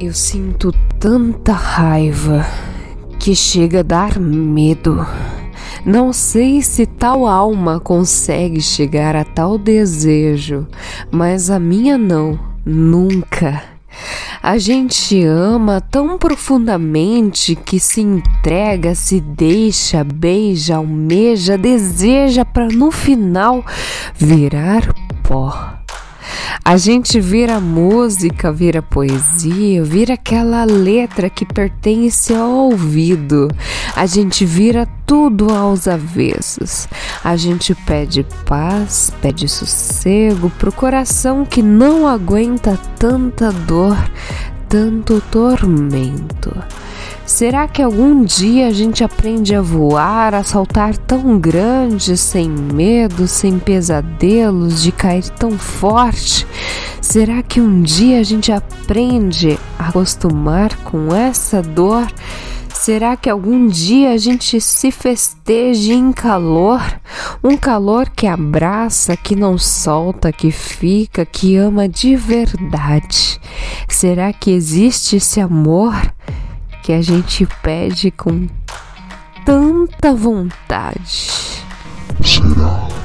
Eu sinto tanta raiva que chega a dar medo. Não sei se tal alma consegue chegar a tal desejo, mas a minha não, nunca. A gente ama tão profundamente que se entrega, se deixa, beija, almeja, deseja para no final virar pó. A gente vira música, vira poesia, vira aquela letra que pertence ao ouvido. A gente vira tudo aos avessos. A gente pede paz, pede sossego pro coração que não aguenta tanta dor, tanto tormento. Será que algum dia a gente aprende a voar, a saltar tão grande, sem medo, sem pesadelos, de cair tão forte? Será que um dia a gente aprende a acostumar com essa dor? Será que algum dia a gente se festeje em calor? Um calor que abraça, que não solta, que fica, que ama de verdade. Será que existe esse amor? Que a gente pede com tanta vontade. Será?